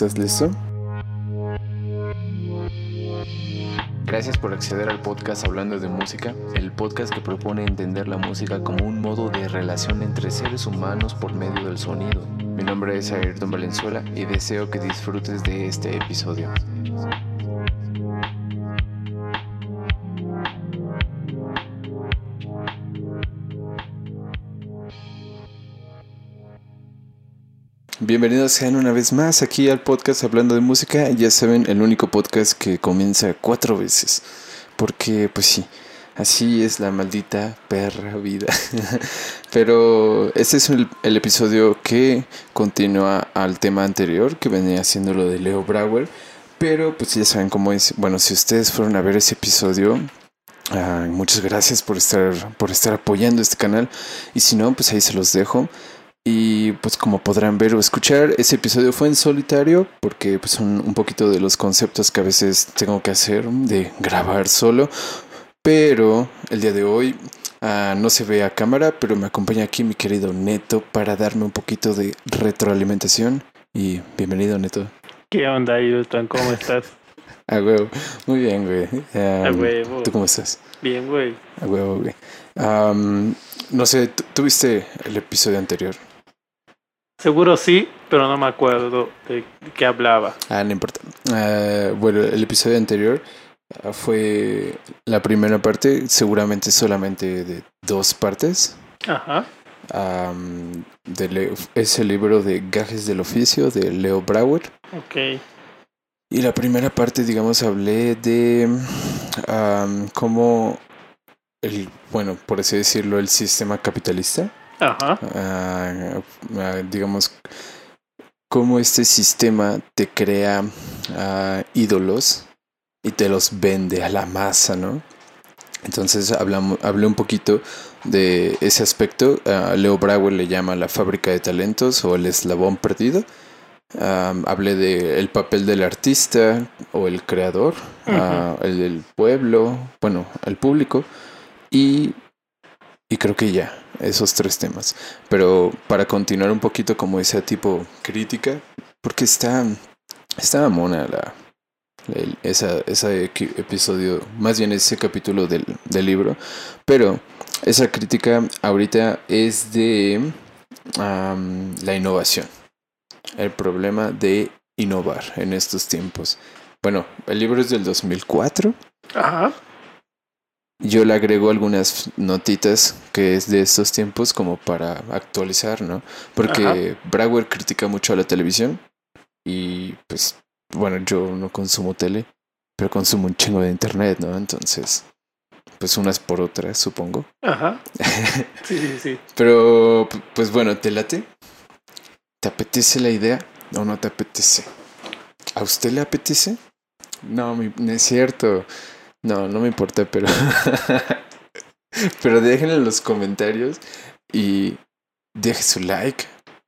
¿Estás listo? Gracias por acceder al podcast Hablando de Música, el podcast que propone entender la música como un modo de relación entre seres humanos por medio del sonido. Mi nombre es Ayrton Valenzuela y deseo que disfrutes de este episodio. Bienvenidos sean una vez más aquí al podcast Hablando de Música. Ya saben, el único podcast que comienza cuatro veces. Porque, pues sí, así es la maldita perra vida. Pero este es el, episodio que continúa al tema anterior, que venía siendo lo de Leo Brauer. Pero, pues ya saben cómo es. Bueno, si ustedes fueron a ver ese episodio, muchas gracias por estar, por estar apoyando este canal. Y si no, pues ahí se los dejo. Y pues como podrán ver o escuchar, ese episodio fue en solitario porque pues, son un poquito de los conceptos que a veces tengo que hacer de grabar solo. Pero el día de hoy ah, no se ve a cámara, pero me acompaña aquí mi querido Neto para darme un poquito de retroalimentación. Y bienvenido Neto. ¿Qué onda, Ailton? ¿Cómo estás? a huevo. Muy bien, güey. a huevo. ¿Tú cómo estás? Bien, güey. A huevo, güey. no sé, ¿tuviste el episodio anterior? Seguro sí, pero no me acuerdo de qué hablaba. Ah, no importa. Ah, bueno, el episodio anterior ah, fue la primera parte, seguramente solamente de dos partes. Ajá. de es el libro de Gajes del Oficio de Leo Brauer. Ok. Y la primera parte, digamos, hablé de cómo el, bueno, por así decirlo, el sistema capitalista Ajá. Ah, ah, digamos, cómo este sistema te crea ah, ídolos y te los vende a la masa, ¿no? Entonces hablamos, hablé un poquito de ese aspecto. Leo Brauer le llama la fábrica de talentos o el eslabón perdido. hablé del el papel del artista o el creador, el del pueblo, bueno, el público. Y, y creo que ya esos tres temas. Pero para continuar un poquito como ese tipo crítica, porque está, está mona la, esa, ese episodio, más bien ese capítulo del, del, libro, pero esa crítica ahorita es de la innovación, el problema de innovar en estos tiempos. Bueno, el libro es del 2004. Ajá. Yo le agrego algunas notitas que es de estos tiempos como para actualizar, ¿no? Porque Brauer critica mucho a la televisión y pues bueno, yo no consumo tele, pero consumo un chingo de internet, ¿no? Entonces, pues unas por otras, supongo. Ajá. Sí, sí, sí. pero pues bueno, ¿te late? ¿Te apetece la idea o no te apetece? ¿A usted le apetece? No, no es cierto. No, no me importa, pero. pero dejen en los comentarios y deje su like,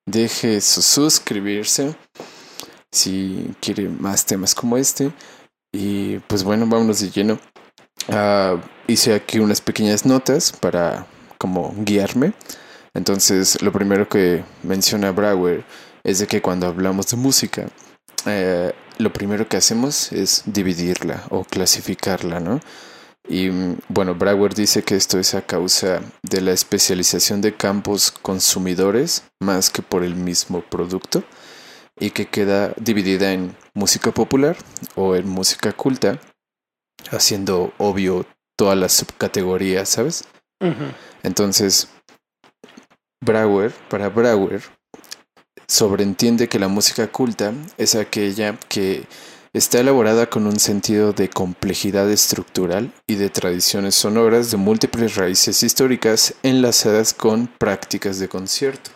deje su suscribirse si quiere más temas como este. Y pues bueno, vámonos de lleno. Ah, hice aquí unas pequeñas notas para como guiarme. Entonces, lo primero que menciona Brauer es de que cuando hablamos de música, eh, lo primero que hacemos es dividirla o clasificarla, ¿no? Y bueno, Brauer dice que esto es a causa de la especialización de campos consumidores más que por el mismo producto y que queda dividida en música popular o en música culta, haciendo obvio todas las subcategorías, ¿sabes? Entonces, Brauer, para Brauer, sobreentiende que la música culta es aquella que está elaborada con un sentido de complejidad estructural y de tradiciones sonoras de múltiples raíces históricas enlazadas con prácticas de concierto.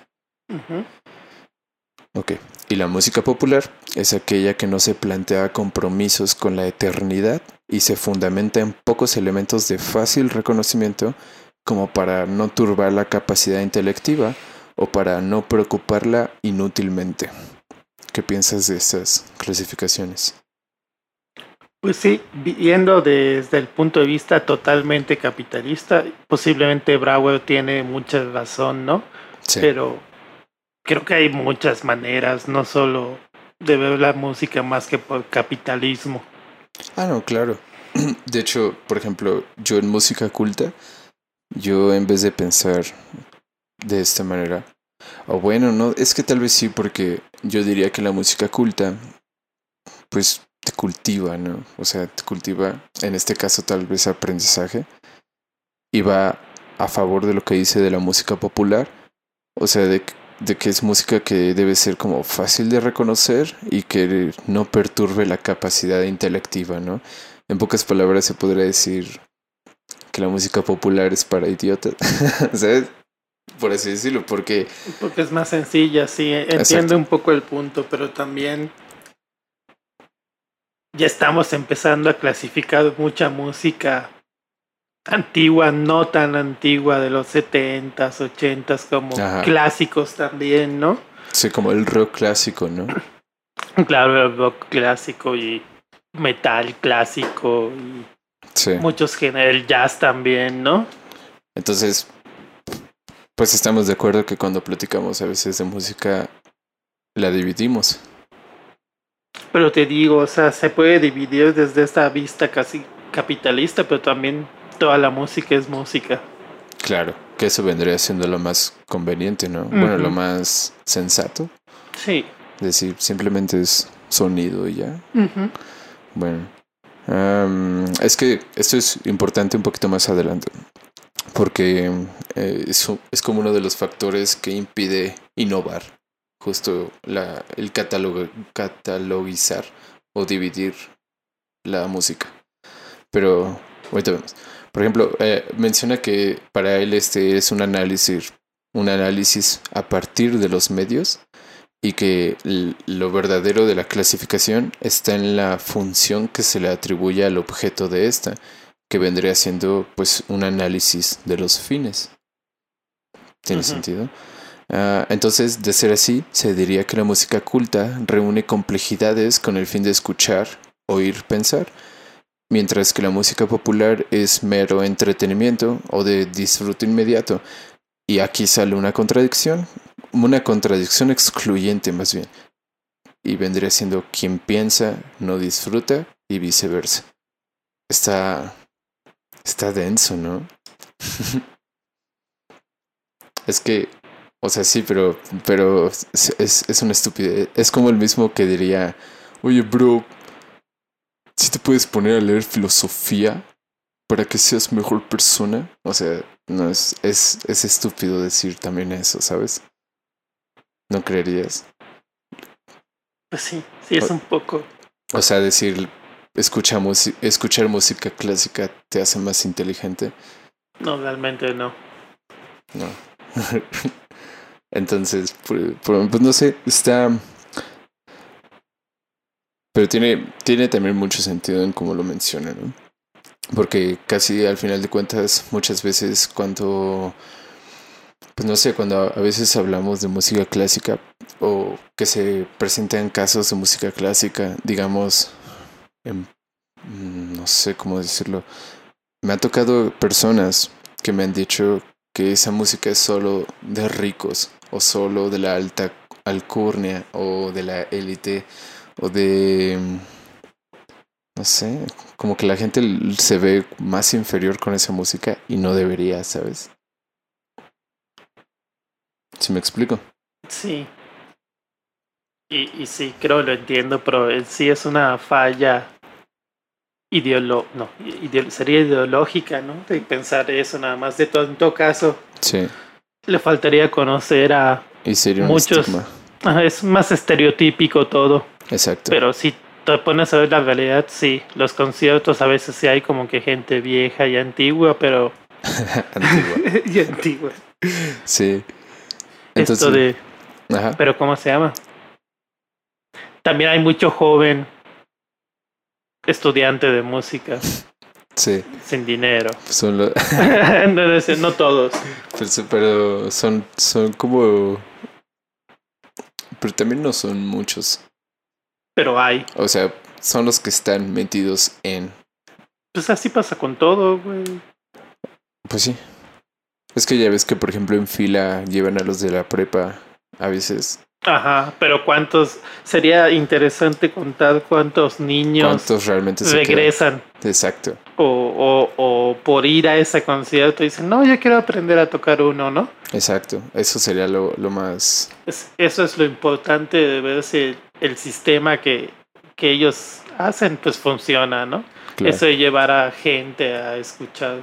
Ok, y la música popular es aquella que no se plantea compromisos con la eternidad y se fundamenta en pocos elementos de fácil reconocimiento como para no turbar la capacidad intelectiva o para no preocuparla inútilmente. ¿Qué piensas de estas clasificaciones? Pues sí, viendo desde el punto de vista totalmente capitalista, posiblemente Brauer tiene mucha razón, ¿no? Sí. Pero creo que hay muchas maneras, no solo de ver la música más que por capitalismo. Ah, no, claro. De hecho, por ejemplo, yo en música culta, yo en vez de pensar de esta manera, o bueno, no, es que tal vez sí, porque yo diría que la música culta, pues te cultiva, ¿no? O sea, te cultiva, en este caso tal vez aprendizaje, y va a favor de lo que dice de la música popular, o sea, de, de que es música que debe ser como fácil de reconocer y que no perturbe la capacidad intelectiva, ¿no? En pocas palabras se podría decir que la música popular es para idiotas, ¿sabes? Por así decirlo, porque... Porque es más sencilla, sí, entiendo un poco el punto, pero también ya estamos empezando a clasificar mucha música antigua, no tan antigua, de los 70s, 80s, como clásicos también, ¿no? Sí, como el rock clásico, ¿no? Claro, el rock clásico y metal clásico y muchos géneros, el jazz también, ¿no? Entonces, pues estamos de acuerdo que cuando platicamos a veces de música, la dividimos. Pero te digo, o sea, se puede dividir desde esta vista casi capitalista, pero también toda la música es música. Claro, que eso vendría siendo lo más conveniente, ¿no? Bueno, lo más sensato. Sí. Es decir, simplemente es sonido y ya. Bueno, es que esto es importante un poquito más adelante, porque eh, es, como uno de los factores que impide innovar, justo el catálogo, catalogizar o dividir la música. Pero ahorita vemos. Por ejemplo, eh, menciona que para él este es un análisis, un análisis a partir de los medios y que lo verdadero de la clasificación está en la función que se le atribuye al objeto de esta, que vendría siendo pues un análisis de los fines. ¿Tiene sentido? Ah, entonces, de ser así, se diría que la música culta reúne complejidades con el fin de escuchar, oír, pensar, mientras que la música popular es mero entretenimiento o de disfrute inmediato. Y aquí sale una contradicción, una contradicción excluyente más bien. Y vendría siendo quien piensa no disfruta y viceversa. Está está denso, ¿no? es que o sea, sí, pero pero es, es una estupidez. Es como el mismo que diría, "Oye, bro, si te puedes poner a leer filosofía para que seas mejor persona. O sea, no es, es, es estúpido decir también eso, ¿sabes? ¿No creerías? Pues sí, sí es un poco. O sea, decir escucha escuchar música clásica te hace más inteligente. No, realmente no. No. Entonces, pues no sé, está pero tiene, tiene también mucho sentido en cómo lo menciona, ¿no? Porque casi al final de cuentas, muchas veces cuando, pues no sé, cuando a veces hablamos de música clásica o que se presentan casos de música clásica, digamos, no sé cómo decirlo, me ha tocado personas que me han dicho que esa música es solo de ricos o solo de la alta alcurnia o de la élite o de no sé, como que la gente se ve más inferior con esa música y no debería, ¿sabes? ¿Si me explico? Sí. Y, y sí, creo lo entiendo, pero sí es una falla ideolo no, sería ideológica, ¿no? De pensar eso nada más. De todo, en todo caso, sí. le faltaría conocer a y sería muchos. es más estereotípico todo. Exacto. Pero si te pones a ver la realidad, sí, los conciertos a veces sí hay como que gente vieja y antigua, pero... antigua. y antigua. Sí. Esto de... Pero ¿cómo se llama? También hay mucho joven estudiante de música. Sí. Sin dinero. Son no, no, todos. pero son, son como... Pero también no son muchos pero hay. O sea, son los que están metidos en. Pues así pasa con todo, güey. Pues sí. Es que ya ves que, por ejemplo, en fila llevan a los de la prepa a veces. Ajá, pero cuántos, sería interesante contar cuántos niños ¿Cuántos realmente se regresan. quedan? Exacto. O, o, o por ir a ese concierto dicen, no, yo quiero aprender a tocar uno, ¿no? Exacto. Eso sería lo, lo más... Es- eso es lo importante de ver si el sistema que, que ellos hacen pues funciona, ¿no? claro. Eso de llevar a gente a escuchar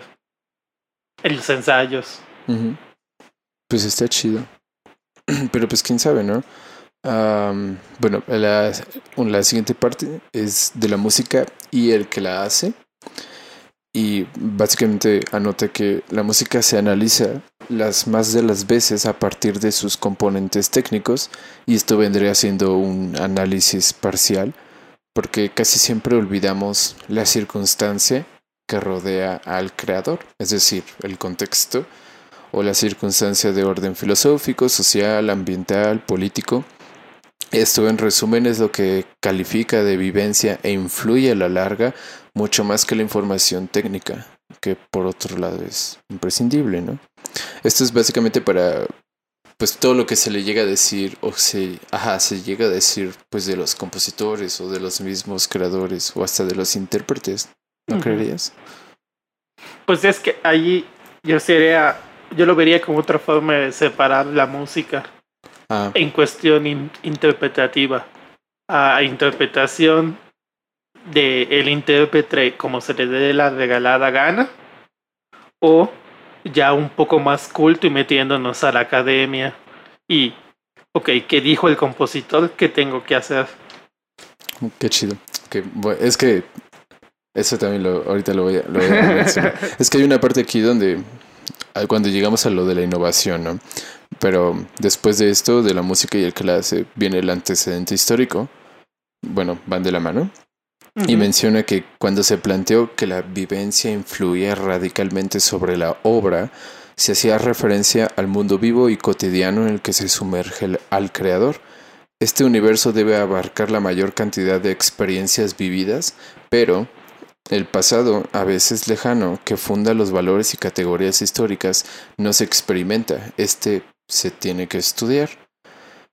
los ensayos. Pues está chido. Pero pues quién sabe, ¿no? Bueno, la, la siguiente parte es de la música y el que la hace. Y básicamente anota que la música se analiza las más de las veces a partir de sus componentes técnicos y esto vendría siendo un análisis parcial porque casi siempre olvidamos la circunstancia que rodea al creador, es decir, el contexto o la circunstancia de orden filosófico, social, ambiental, político. Esto en resumen es lo que califica de vivencia e influye a la larga mucho más que la información técnica, que por otro lado es imprescindible, ¿no? Esto es básicamente para pues todo lo que se le llega a decir o se, ajá, se llega a decir pues de los compositores o de los mismos creadores o hasta de los intérpretes, ¿no creerías? Pues es que allí yo sería, yo lo vería como otra forma de separar la música Ah, en cuestión in- interpretativa a interpretación de el intérprete como se le dé la regalada gana o ya un poco más culto y metiéndonos a la academia y ok, ¿qué dijo el compositor? ¿Qué tengo que hacer? Qué chido. Es que eso también lo, ahorita lo voy a, lo voy a mencionar. es que hay una parte aquí donde cuando llegamos a lo de la innovación, ¿no? Pero después de esto, de la música y el hace, viene el antecedente histórico. Bueno, van de la mano. Y menciona que cuando se planteó que la vivencia influía radicalmente sobre la obra, se hacía referencia al mundo vivo y cotidiano en el que se sumerge el- al creador. Este universo debe abarcar la mayor cantidad de experiencias vividas, pero el pasado, a veces lejano, que funda los valores y categorías históricas, no se experimenta, este se tiene que estudiar.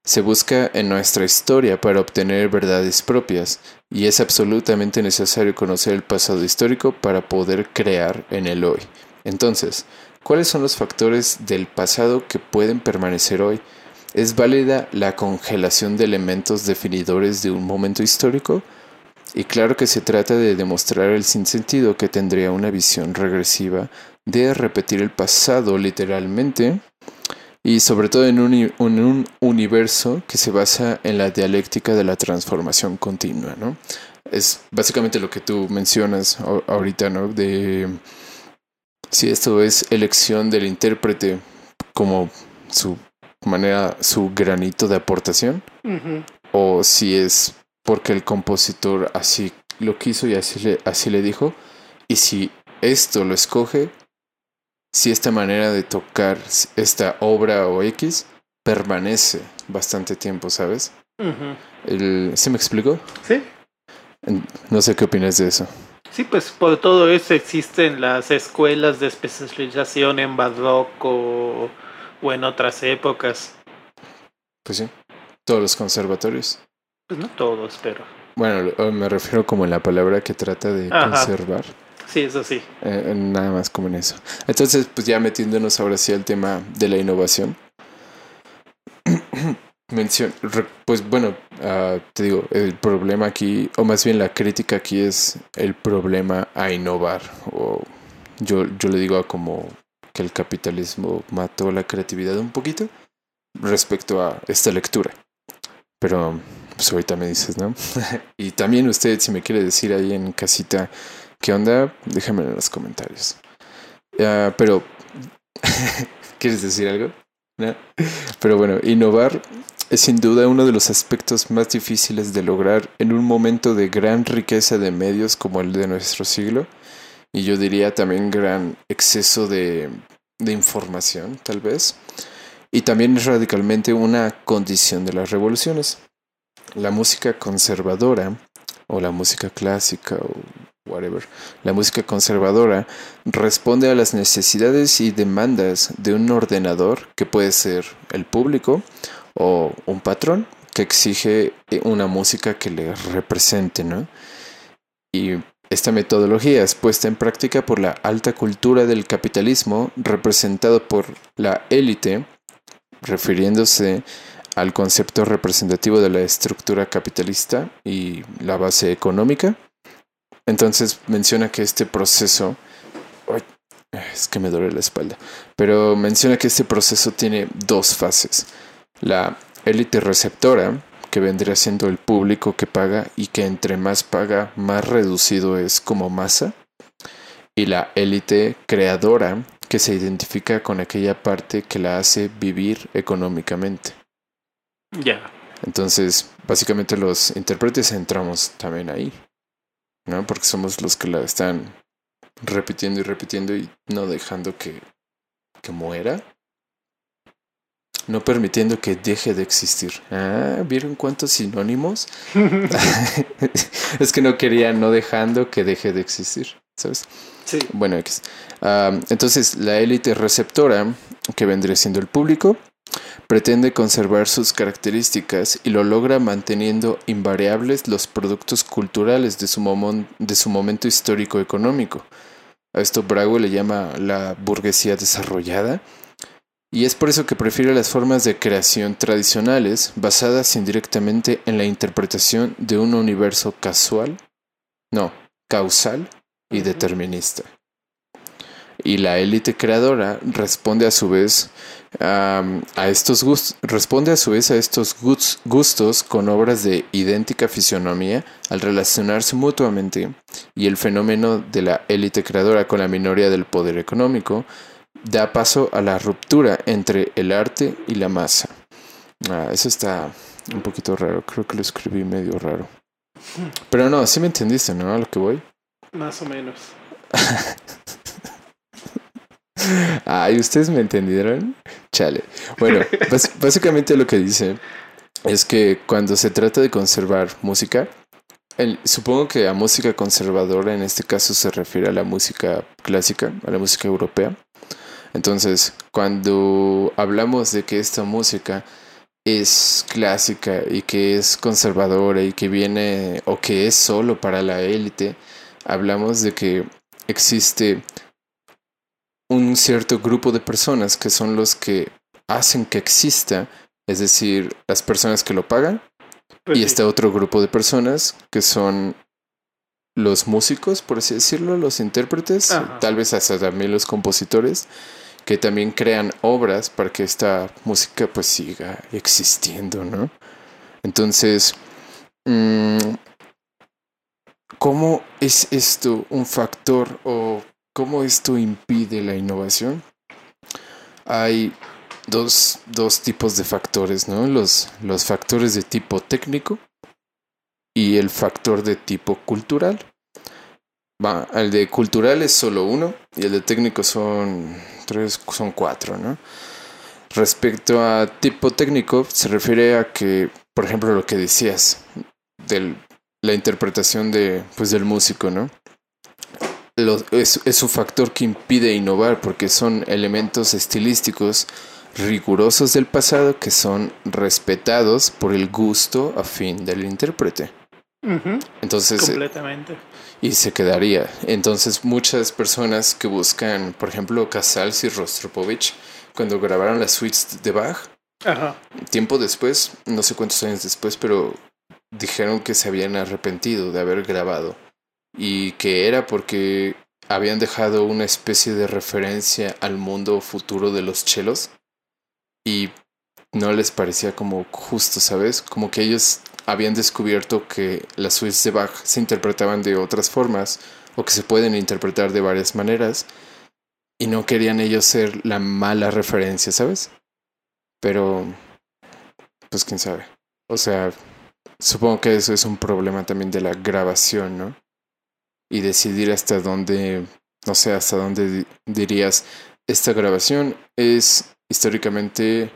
Se busca en nuestra historia para obtener verdades propias, y es absolutamente necesario conocer el pasado histórico para poder crear en el hoy. Entonces, ¿cuáles son los factores del pasado que pueden permanecer hoy? ¿Es válida la congelación de elementos definidores de un momento histórico? Y claro que se trata de demostrar el sinsentido que tendría una visión regresiva de repetir el pasado literalmente y sobre todo en un, en un universo que se basa en la dialéctica de la transformación continua, ¿no? Es básicamente lo que tú mencionas ahorita, ¿no? De si esto es elección del intérprete como su manera, su granito de aportación, o si es porque el compositor así lo quiso y así le, así le dijo, y si esto lo escoge, si esta manera de tocar esta obra o X permanece bastante tiempo, ¿sabes? Ujú. El, ¿Se me explicó? Sí, No sé qué opinas de eso. sí, pues por todo eso existen las escuelas de especialización en barroco o en otras épocas. Pues sí, todos los conservatorios. Pues no todos, pero Bueno, lo- me refiero como en la palabra que trata de Ajá. conservar. sí, eso sí. Eh, nada más como en eso. Entonces, pues ya metiéndonos ahora sí al tema de la innovación. Mención, re- pues bueno, ah, te digo, el problema aquí, o más bien la crítica aquí es el problema a innovar. O yo, yo le digo a como que el capitalismo mató la creatividad un poquito respecto a esta lectura. Pero pues ahorita me dices, ¿no? y también usted, si me quiere decir ahí en casita ¿Qué onda? Déjamelo en los comentarios. Ah, pero, ¿quieres decir algo? Pero bueno, innovar es sin duda uno de los aspectos más difíciles de lograr en un momento de gran riqueza de medios como el de nuestro siglo. Y yo diría también gran exceso de información, tal vez. Y también es radicalmente una condición de las revoluciones. La música conservadora, o la música clásica, o whatever. La música conservadora responde a las necesidades y demandas de un ordenador que puede ser el público o un patrón que exige eh, una música que le represente, ¿no? Y esta metodología es puesta en práctica por la alta cultura del capitalismo representado por la élite, refiriéndose al concepto representativo de la estructura capitalista y la base económica. Entonces menciona que este proceso, es que me duele la espalda, pero menciona que este proceso tiene dos fases. La élite receptora, que vendría siendo el público que paga y que entre más paga, más reducido es como masa. Y la élite creadora, que se identifica con aquella parte que la hace vivir económicamente. Ya. Entonces, básicamente los intérpretes entramos también ahí, ¿no? Porque somos los que la están repitiendo y repitiendo y no dejando que, que muera. No permitiendo que deje de existir. Ah, ¿vieron cuántos sinónimos? es que no quería no dejando que deje de existir, ¿sabes? Sí. Bueno, X. Ah, entonces, la élite receptora, que vendría siendo el público, pretende conservar sus características y lo logra manteniendo invariables los productos culturales de su, de su momento histórico económico. A esto Bravo le llama la burguesía desarrollada. Y es por eso que prefiere las formas de creación tradicionales basadas indirectamente en la interpretación de un universo casual, no, causal y determinista. Y la élite creadora responde a su vez a estos gustos, responde a su vez a estos gus- gustos con obras de idéntica fisionomía al relacionarse mutuamente y el fenómeno de la élite creadora con la minoría del poder económico da paso a la ruptura entre el arte y la masa. Ah, eso está un poquito raro, creo que lo escribí medio raro. Pero no, sí me entendiste, ¿no? A lo que voy. Más o menos. Ay, ¿ustedes me entendieron? Chale. Bueno, básicamente lo que dice es que cuando se trata de conservar música, el- supongo que a música conservadora en este caso se refiere a la música clásica, a la música europea. Entonces, cuando hablamos de que esta música es clásica y que es conservadora y que viene o que es solo para la élite, hablamos de que existe un cierto grupo de personas que son los que hacen que exista, es decir, las personas que lo pagan, Pues y sí. está otro grupo de personas que son los músicos, por así decirlo, los intérpretes, Ajá. tal vez hasta también los compositores, que también crean obras para que esta música pues siga existiendo, ¿no? Entonces, mm, ¿cómo es esto un factor o cómo esto impide la innovación? Hay dos, dos tipos de factores, ¿no? Los, los factores de tipo técnico y el factor de tipo cultural. Va, el de cultural es solo uno y el de técnico son tres, son cuatro, ¿no? Respecto a tipo técnico, se refiere a que, por ejemplo, lo que decías de la interpretación de, pues, del músico, ¿no? Lo- es, es un factor que impide innovar porque son elementos estilísticos rigurosos del pasado que son respetados por el gusto afín del intérprete. Entonces, eh, completamente. y se quedaría. Entonces, muchas personas que buscan, por ejemplo, Casals y Rostropovich, cuando grabaron las suites de Bach, Ajá. tiempo después, no sé cuántos años después, pero dijeron que se habían arrepentido de haber grabado y que era porque habían dejado una especie de referencia al mundo futuro de los chelos y no les parecía como justo, ¿sabes? Como que ellos habían descubierto que las suites de Bach se interpretaban de otras formas o que se pueden interpretar de varias maneras y no querían ellos ser la mala referencia, ¿sabes? Pero, pues quién sabe. O sea, supongo que eso es un problema también de la grabación, ¿no? Y decidir hasta dónde, no sé, hasta dónde di- dirías, esta grabación es históricamente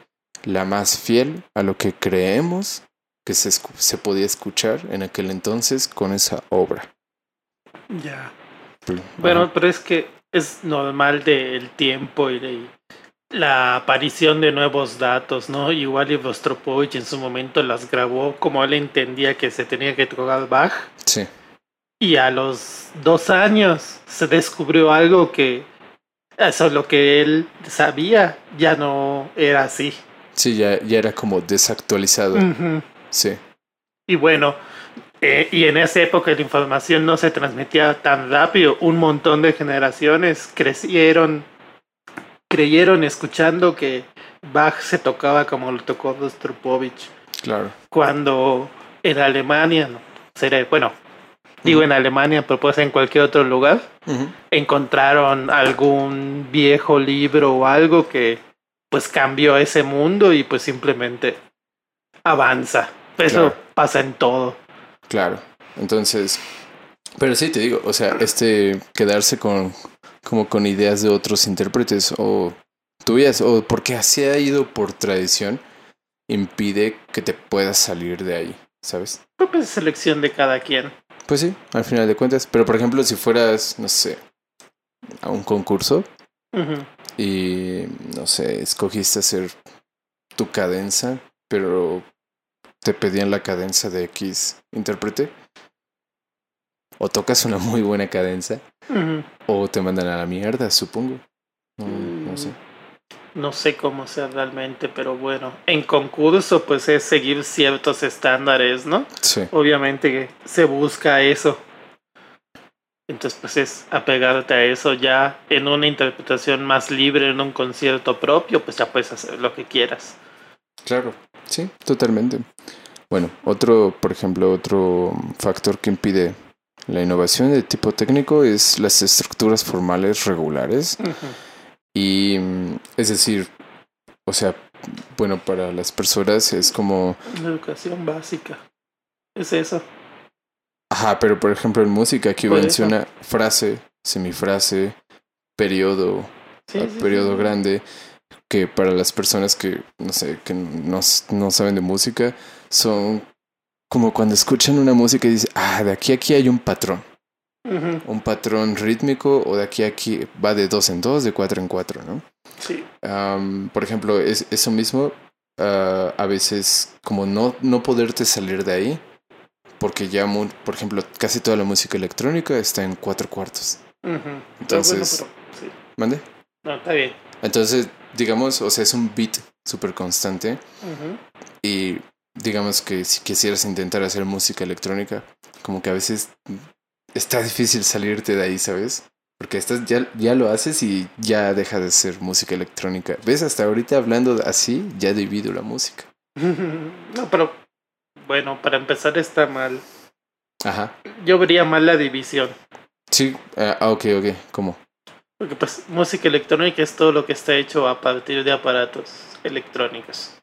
la más fiel a lo que creemos que se, escu- se podía escuchar en aquel entonces con esa obra. Ya. Bueno, pero es que es normal del tiempo y de la aparición de nuevos datos, ¿no? Igual y Rostropovich en su momento las grabó como él entendía que se tenía que tocar Bach. Sí. Y a los dos años se descubrió algo que eso lo que él sabía ya no era así. Sí, ya, ya era como desactualizado. Sí. Y bueno, eh, y en esa época la información no se transmitía tan rápido. Un montón de generaciones crecieron, creyeron escuchando que Bach se tocaba como lo tocó Rostropovich. Claro. Cuando en Alemania, bueno, digo en Alemania, pero puede ser en cualquier otro lugar, encontraron algún viejo libro o algo que pues cambió ese mundo y pues simplemente avanza. Eso Claro. pasa en todo. Claro. Entonces, pero sí te digo, o sea, este quedarse con como con ideas de otros intérpretes o tuyas o porque así ha ido por tradición impide que te puedas salir de ahí, ¿sabes? Creo que es selección de cada quien. Pues sí, al final de cuentas, pero por ejemplo, si fueras, no sé, a un concurso y no sé, escogiste hacer tu cadenza, pero te pedían la cadenza de X intérprete o tocas una muy buena cadenza o te mandan a la mierda, supongo. No, no sé. No sé cómo sea realmente, pero bueno, en concurso pues es seguir ciertos estándares, ¿no? Sí, Obviamente que se busca eso. Entonces pues es apegarte a eso ya en una interpretación más libre, en un concierto propio, pues ya puedes hacer lo que quieras. claro. Sí, totalmente. Bueno, otro, por ejemplo, otro factor que impide la innovación de tipo técnico es las estructuras formales regulares. Y mm, es decir, o sea, bueno, para las personas es como, La educación básica. Es eso. ajá, pero por ejemplo en música aquí Por eso. menciona frase, semifrase, periodo, Sí, ah, sí, periodo sí. grande, que para las personas que, no sé, que no, no saben de música, son como cuando escuchan una música y dicen, ah, de aquí a aquí hay un patrón, Un patrón rítmico, o de aquí a aquí va de dos en dos, de cuatro en cuatro, ¿no? Sí. Por ejemplo, es, eso mismo, ah, a veces como no, no poderte salir de ahí, porque ya, por ejemplo, casi toda la música electrónica está en cuatro cuartos. Entonces- bueno, pero- sí. ¿Mande? No, está bien. Entonces, digamos, o sea, es un beat súper constante y digamos que si quisieras intentar hacer música electrónica, como que a veces está difícil salirte de ahí, ¿sabes? Porque estás, ya, ya lo haces y ya deja de ser música electrónica. ¿Ves? Hasta ahorita hablando así, ya divido la música. No, pero bueno, para empezar está mal. Ajá. Yo vería mal la división. Sí, ah, ah, ok, ok. ¿Cómo? Porque pues música electrónica es todo lo que está hecho a partir de aparatos electrónicos.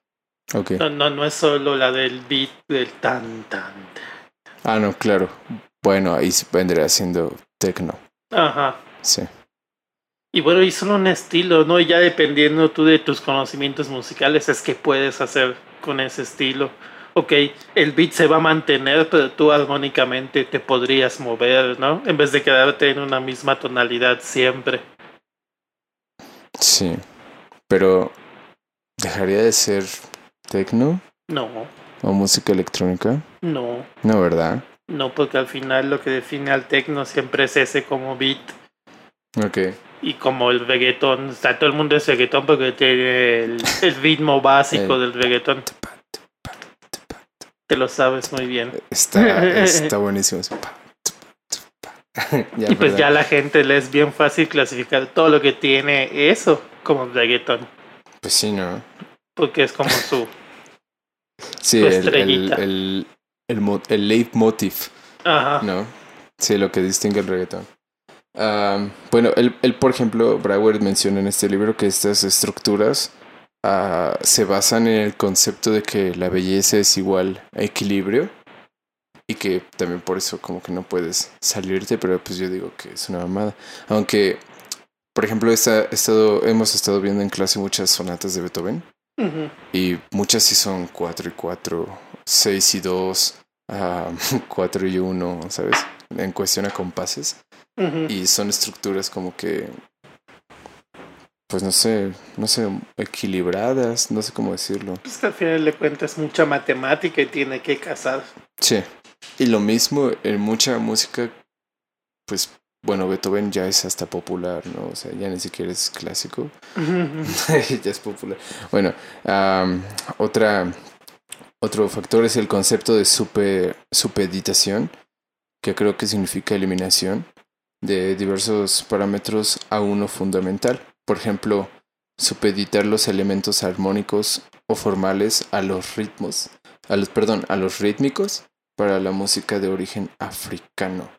Ok. No, no, no es solo la del beat del tan tan. tan. Ah, no, claro. Bueno, ahí vendría siendo techno. Ajá. Sí. Y bueno, y solo un estilo, ¿no? Y ya dependiendo tú de tus conocimientos musicales es que puedes hacer con ese estilo. Ok, el beat se va a mantener, pero tú armónicamente te podrías mover, ¿no? En vez de quedarte en una misma tonalidad siempre. Sí. Pero, ¿dejaría de ser techno No, o música electrónica? no, No, ¿verdad? No, porque al final lo que define al techno siempre es ese como beat. Ok. Y como el reggaetón, o sea, todo el mundo es reggaetón porque tiene el, el ritmo básico El- del reggaetón. Te lo sabes muy bien. Está, está buenísimo. Ya, Y pues ¿verdad? ya la gente le es bien fácil clasificar todo lo que tiene eso como reggaetón. Pues sí, ¿no? Porque es como su. Sí, el, el, estrellita. el, el, mo- el leitmotiv, Ajá. ¿no? Sí, lo que distingue el reggaetón. Bueno, él, él, por ejemplo, Brauer menciona en este libro que estas estructuras ah, se basan en el concepto de que la belleza es igual a equilibrio y que también por eso como que no puedes salirte, pero pues yo digo que es una mamada. Aunque, por ejemplo, esta, estado, hemos estado viendo en clase muchas sonatas de Beethoven Ujú. y muchas sí son 4 y 4, 6 y 2, 4 y 1, ¿sabes? En cuestión a compases. Ujú. Y son estructuras como que pues no sé, no sé, equilibradas, no sé cómo decirlo. Pues que al final de cuentas mucha matemática y tiene que casar. Sí. Y lo mismo en mucha música, pues bueno, Beethoven ya es hasta popular, ¿no? O sea, ya ni siquiera es clásico. ya es popular. Bueno, otra, otro factor es el concepto de super, supeditación, que creo que significa eliminación de diversos parámetros a uno fundamental. Por ejemplo, supeditar los elementos armónicos o formales a los ritmos, a los, perdón, a los rítmicos para la música de origen africano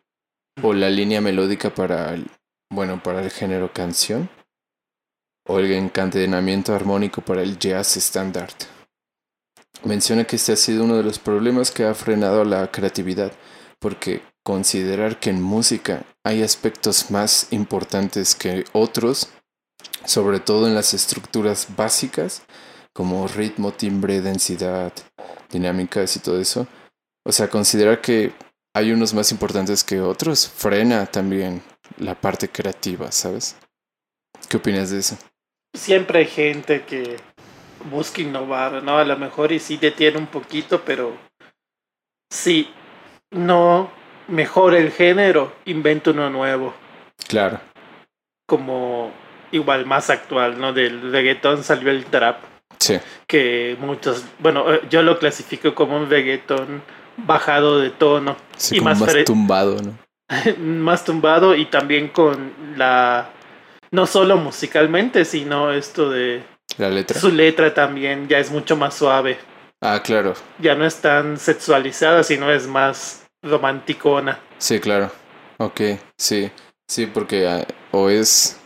o la línea melódica para el, bueno, para el género canción o el encadenamiento armónico para el jazz estándar. Menciona que este ha sido uno de los problemas que ha frenado la creatividad, porque considerar que en música hay aspectos más importantes que otros, sobre todo en las estructuras básicas, como ritmo, timbre, densidad, dinámicas y todo eso. O sea, considerar que hay unos más importantes que otros frena también la parte creativa, ¿sabes? ¿Qué opinas de eso? Siempre hay gente que busca innovar, ¿no? A lo mejor y sí detiene un poquito, pero si no mejora el género, inventa uno nuevo. Claro. Como igual más actual, ¿no? Del reggaetón salió el trap. Sí. Que muchos, bueno, eh, yo lo clasifico como un reggaetón bajado de tono. Sí, y como más, más, tumbado, ¿no? más tumbado y también con la... No solo musicalmente, sino esto de... La letra. Su letra también ya es mucho más suave. Ah, claro. Ya no es tan sexualizada, sino es más romanticona. Sí, claro. Ok, sí. Sí, porque ah, o es.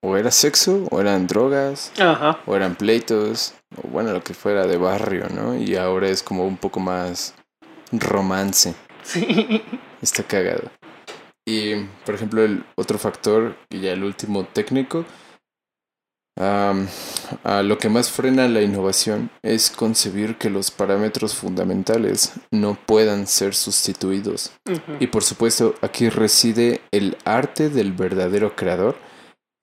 O era sexo, o eran drogas, Ajá. o eran pleitos, o bueno, lo que fuera de barrio, ¿no? Y ahora es como un poco más romance. Sí. Está cagado. Y, por ejemplo, el otro factor, y ya el último técnico, a lo que más frena la innovación es concebir que los parámetros fundamentales no puedan ser sustituidos. Y por supuesto, aquí reside el arte del verdadero creador.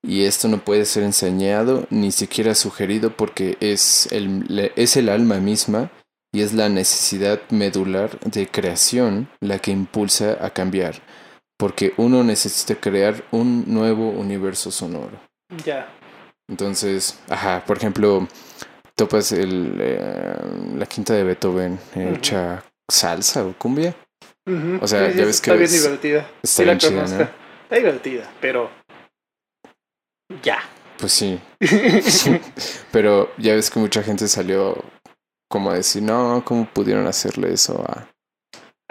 Y esto no puede ser enseñado ni siquiera sugerido porque es el, es el alma misma y es la necesidad medular de creación la que impulsa a cambiar. Porque uno necesita crear un nuevo universo sonoro. Ya. Entonces, ajá, por ejemplo, topas el, eh, la quinta de Beethoven hecha salsa o cumbia. O sea, Sí, ya ves que Está bien es- divertida. está Sí la bien chida, conozco. ¿no? Está divertida, pero... Ya. Pues sí, pero ya ves que mucha gente salió como a decir, no, ¿cómo pudieron hacerle eso a...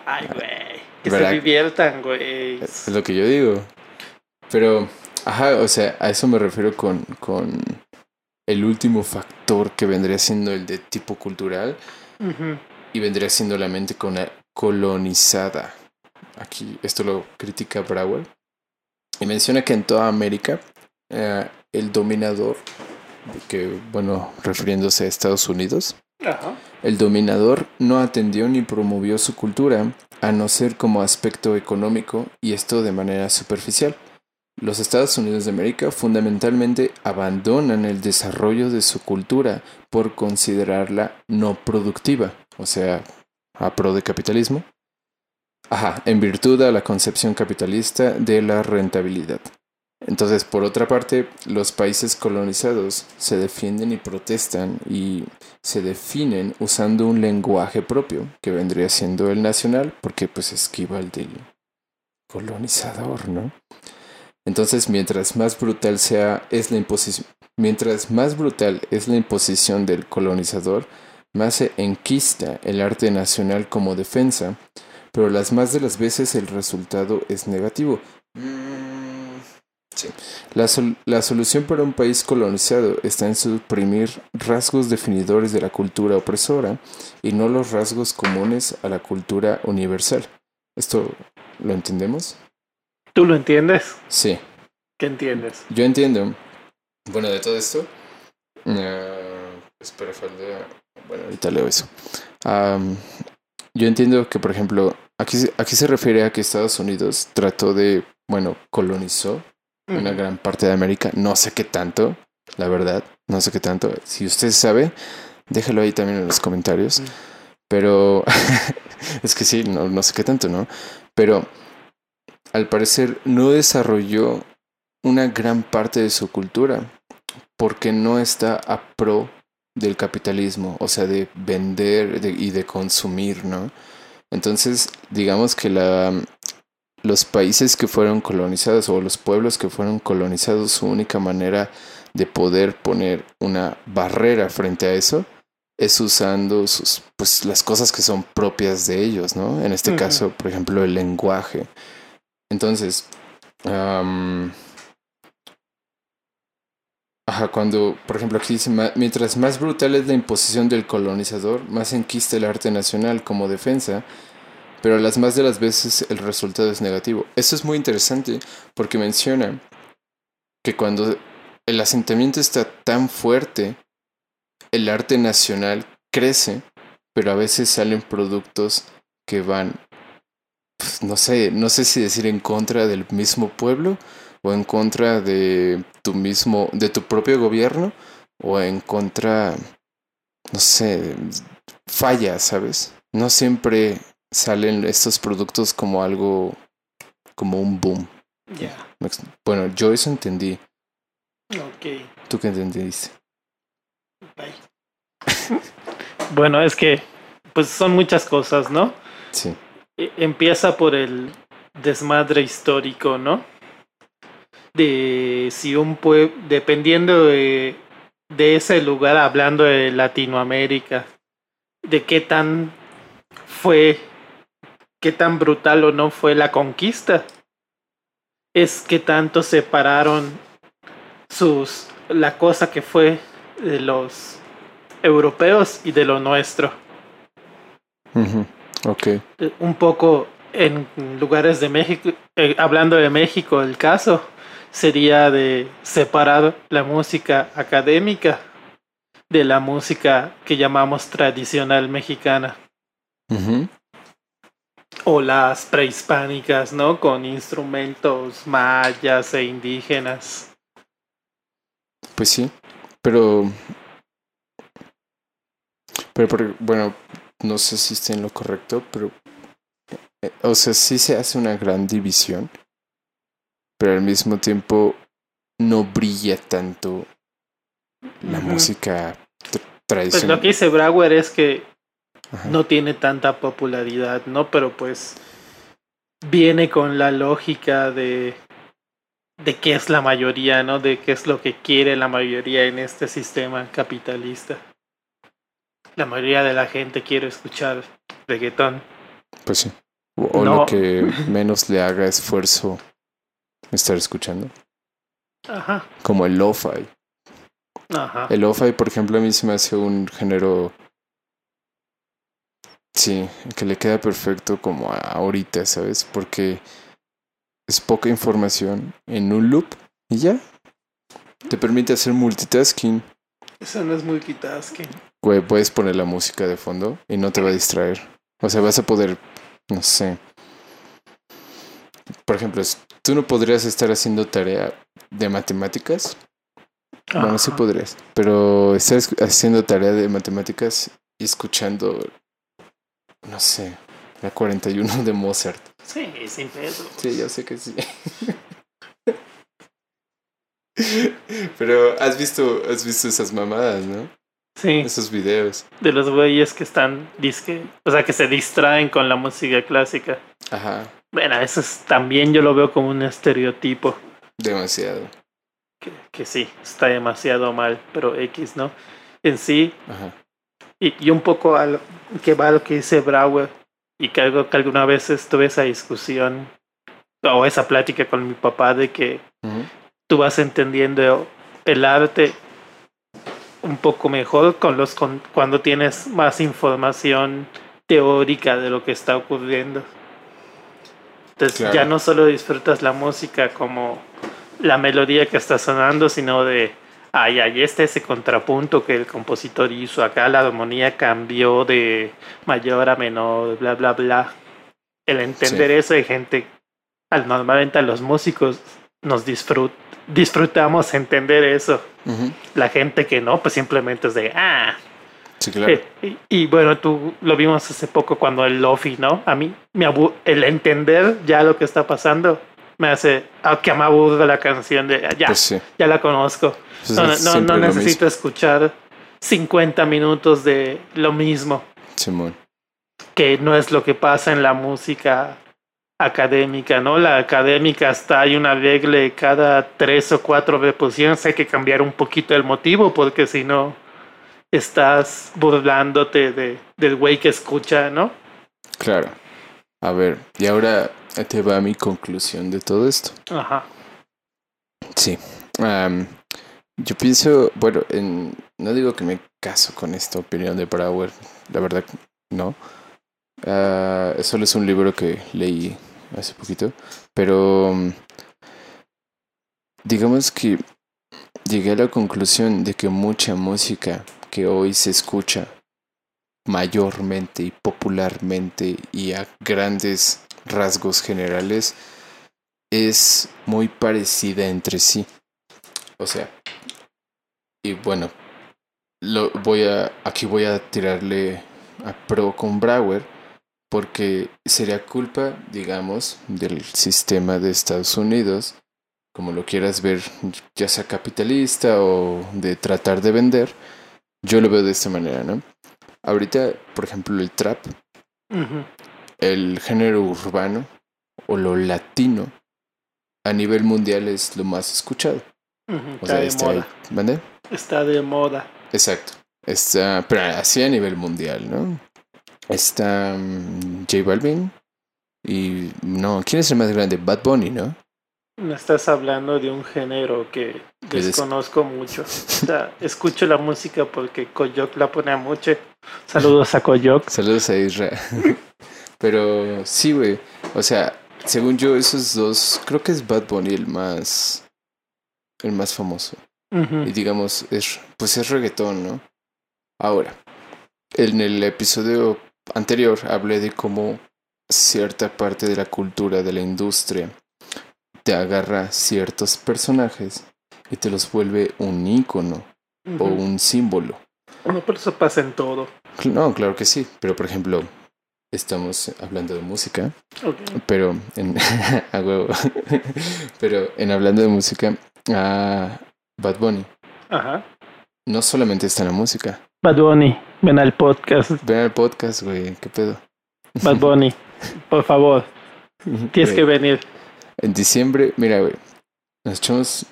Ay, güey. Que ¿Verdad? se diviertan, güey. Es lo que yo digo. Pero, ajá, o sea, a eso me refiero con, con el último factor que vendría siendo el de tipo cultural y vendría siendo la mente con colonizada. Aquí, esto lo critica Brouwer. Y menciona que en toda América eh, el dominador, que bueno, refiriéndose a Estados Unidos, el dominador no atendió ni promovió su cultura, a no ser como aspecto económico, y esto de manera superficial. Los Estados Unidos de América fundamentalmente abandonan el desarrollo de su cultura por considerarla no productiva, o sea, a pro de capitalismo. Ajá, en virtud a la concepción capitalista de la rentabilidad. Entonces, por otra parte, los países colonizados se defienden y protestan y se definen usando un lenguaje propio, que vendría siendo el nacional, porque pues esquiva el del colonizador, ¿no? Entonces, mientras más brutal sea es la imposición, mientras más brutal es la imposición del colonizador, más se enquista el arte nacional como defensa, pero las más de las veces el resultado es negativo. Sí. La, sol- la solución para un país colonizado está en suprimir rasgos definidores de la cultura opresora y no los rasgos comunes a la cultura universal. ¿Esto lo entendemos? ¿Tú lo entiendes? Sí. ¿Qué entiendes? Yo entiendo. Bueno, de todo esto. eh, espera, falta. Bueno, ahorita leo eso. Yo entiendo que, por ejemplo, aquí, se- aquí se refiere a que Estados Unidos trató de, bueno, colonizó una gran parte de América. No sé qué tanto. la verdad. No sé qué tanto. Si usted sabe, déjelo ahí también en los comentarios. Mm. Pero es que sí, no, no sé qué tanto, ¿no? Pero al parecer no desarrolló una gran parte de su cultura porque no está a pro del capitalismo, o sea, de vender de- y de consumir, ¿no? Entonces, digamos que la, los países que fueron colonizados o los pueblos que fueron colonizados, su única manera de poder poner una barrera frente a eso es usando sus, pues, las cosas que son propias de ellos, ¿no? En este caso, por ejemplo, el lenguaje. Entonces, Ajá, cuando, por ejemplo, aquí dice, "Ma- mientras más brutal es la imposición del colonizador, más enquista el arte nacional como defensa, pero las más de las veces el resultado es negativo. Eso es muy interesante porque menciona que cuando el asentamiento está tan fuerte, el arte nacional crece, pero a veces salen productos que van, pues, no sé, no sé si decir en contra del mismo pueblo o en contra de tu mismo, de tu propio gobierno o en contra, no sé, falla, ¿sabes? No siempre salen estos productos como algo, como un boom. Ya. Bueno, yo eso entendí. Ok. ¿Tú qué entendiste? Bye. bueno, es que pues son muchas cosas, ¿no? Sí. E- Empieza por el desmadre histórico, ¿no? De si un pueblo, dependiendo de, de ese lugar, hablando de Latinoamérica, de qué tan fue, qué tan brutal o no fue la conquista, es que tanto separaron sus, la cosa que fue de los europeos y de lo nuestro. Ok. Eh, un poco en lugares de México, eh, hablando de México, el caso sería de separar la música académica de la música que llamamos tradicional mexicana Ujú. o las prehispánicas, ¿no? Con instrumentos mayas e indígenas. Pues sí, pero... Pero, por- bueno, no sé si está en lo correcto, pero... eh, O sea, sí se hace una gran división, pero al mismo tiempo no brilla tanto la música tr- Pues tradicional. lo que dice Brauer es que Ajá. no tiene tanta popularidad, ¿no? Pero pues viene con la lógica de de qué es la mayoría, ¿no? De qué es lo que quiere la mayoría en este sistema capitalista. La mayoría de la gente quiere escuchar reggaetón. Pues sí. O, o No. lo que menos le haga esfuerzo estar escuchando. Ajá, Como el lo-fi. ajá. El lo-fi, por ejemplo, a mí se me hace un género. Sí, que le queda perfecto como a ahorita, ¿sabes? Porque es poca información en un loop y ya. Te permite hacer multitasking. Eso no es multitasking. Güey, puedes poner la música de fondo y no te va a distraer. O sea, vas a poder, no sé. Por ejemplo, tú no podrías estar haciendo tarea de matemáticas. Bueno, sí Ajá. podrías. Pero estar haciendo tarea de matemáticas y escuchando, no sé, la 41 de Mozart. Sí, sin pedo. Sí, yo sé que sí. Pero has visto, has visto esas mamadas, ¿no? Sí, Esos videos. de los güeyes que están disque, o sea, que se distraen con la música clásica. Ajá, Bueno, eso es, también yo lo veo como un estereotipo. demasiado. que, que sí, está demasiado mal, pero X, ¿no? En sí, Ajá. y, y un poco a lo que va a lo que dice Brauer, y que algo que alguna vez tuve esa discusión o esa plática con mi papá de que Ujú. tú vas entendiendo el arte un poco mejor con los con, cuando tienes más información teórica de lo que está ocurriendo. Entonces Claro. ya no solo disfrutas la música como la melodía que está sonando, sino de, ay, ahí está ese contrapunto que el compositor hizo, acá la armonía cambió de mayor a menor, bla, bla, bla. El entender eso de gente, al, normalmente a los músicos nos disfrut, disfrutamos entender eso. La gente que no, pues simplemente es de, ah. Sí, claro. Eh, y, y bueno, tú lo vimos hace poco cuando el Lofi, ¿no? A mí, me abu- el entender ya lo que está pasando me hace, ah, que me aburre la canción de, ya, Pues sí. ya la conozco. Pues No, no, no necesito escuchar 50 minutos de lo mismo, mismo. Simón. que no es lo que pasa en la música académica, ¿no? La académica hasta hay una regla cada tres o cuatro reposiciones, hay que cambiar un poquito el motivo, porque si no estás burlándote de, del güey que escucha, ¿no? Claro. A ver, y ahora te va mi conclusión de todo esto. Ajá. Sí. Yo pienso, bueno, en, no digo que me caso con esta opinión de Brower, la verdad no. Ah, solo es un libro que leí hace poquito, pero mm, digamos que llegué a la conclusión de que mucha música que hoy se escucha mayormente y popularmente y a grandes rasgos generales es muy parecida entre sí. O sea, y bueno, lo voy a aquí voy a tirarle a pro con Brower porque sería culpa, digamos, del sistema de Estados Unidos, como lo quieras ver, ya sea capitalista o de tratar de vender. Yo lo veo de esta manera, ¿no? Ahorita, por ejemplo, el trap, el género urbano o lo latino a nivel mundial es lo más escuchado. O Está sea, de está moda. Está de moda. Exacto. Está, pero así a nivel mundial, ¿no? Está mm, J Balvin y no, ¿quién es el más grande? Bad Bunny, ¿no? Me estás hablando de un género que Que des- desconozco mucho. O sea, escucho la música porque Koyok la pone mucho. Saludos a Koyok. Saludos a Israel. pero sí, güey. O sea, según yo, esos dos, creo que es Bad Bunny el más, el más famoso. Y digamos, es, pues es reggaetón, ¿no? Ahora, en el episodio anterior hablé de cómo cierta parte de la cultura, de la industria, te agarra ciertos personajes y te los vuelve un ícono o Ujú. un símbolo. No, pero eso pasa en todo. No, claro que sí, pero por ejemplo, estamos hablando de música, Ok. pero en, a huevo. pero en hablando de música, a Bad Bunny Ajá. no solamente está en la música, Bad Bunny, ven al podcast. Ven al podcast, güey, qué pedo. Bad Bunny, por favor, tienes que venir. En diciembre, mira, güey, nos echamos.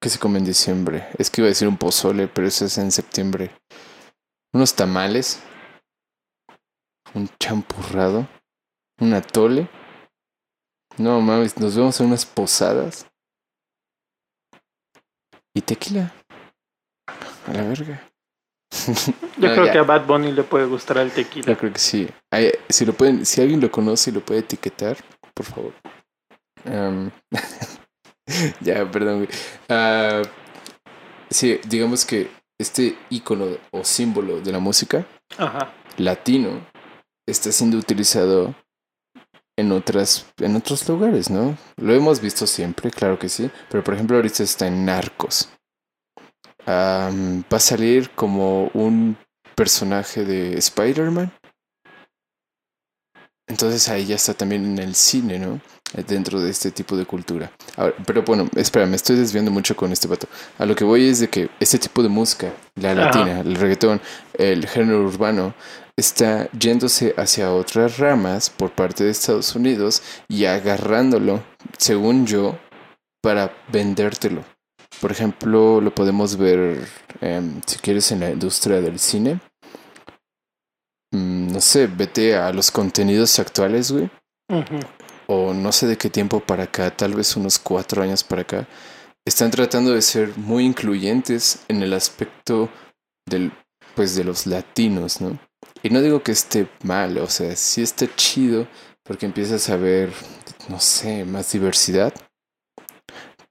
¿Qué se come en diciembre? Es que iba a decir un pozole, pero eso es en septiembre. Unos tamales, un champurrado, un atole. No mames, nos vemos en unas posadas. Y tequila. A la verga. Yo No, creo ya. que a Bad Bunny le puede gustar el tequila. Yo creo que sí. Ay, si lo pueden, si alguien lo conoce y lo puede etiquetar, por favor. Am, ya, perdón. Ah, sí, digamos que este icono o símbolo de la música Ajá. latino está siendo utilizado en otras, en otros lugares, ¿no? Lo hemos visto siempre, claro que sí. Pero por ejemplo, ahorita está en Narcos. Va a salir como un personaje de Spider-Man. Entonces ahí ya está también en el cine, ¿no? Dentro de este tipo de cultura. Ahora, pero bueno, espera, me estoy desviando mucho con este vato. A lo que voy es de que este tipo de música, la Ajá. latina, el reggaetón, el género urbano, está yéndose hacia otras ramas por parte de Estados Unidos y agarrándolo, según yo, para vendértelo. Por ejemplo, lo podemos ver, em, si quieres, en la industria del cine. Mm, no sé, vete a los contenidos actuales, güey. O no sé de qué tiempo para acá, tal vez unos cuatro años para acá. Están tratando de ser muy incluyentes en el aspecto del, pues, de los latinos, ¿no? Y no digo que esté mal, o sea, sí está chido porque empiezas a ver, no sé, más diversidad.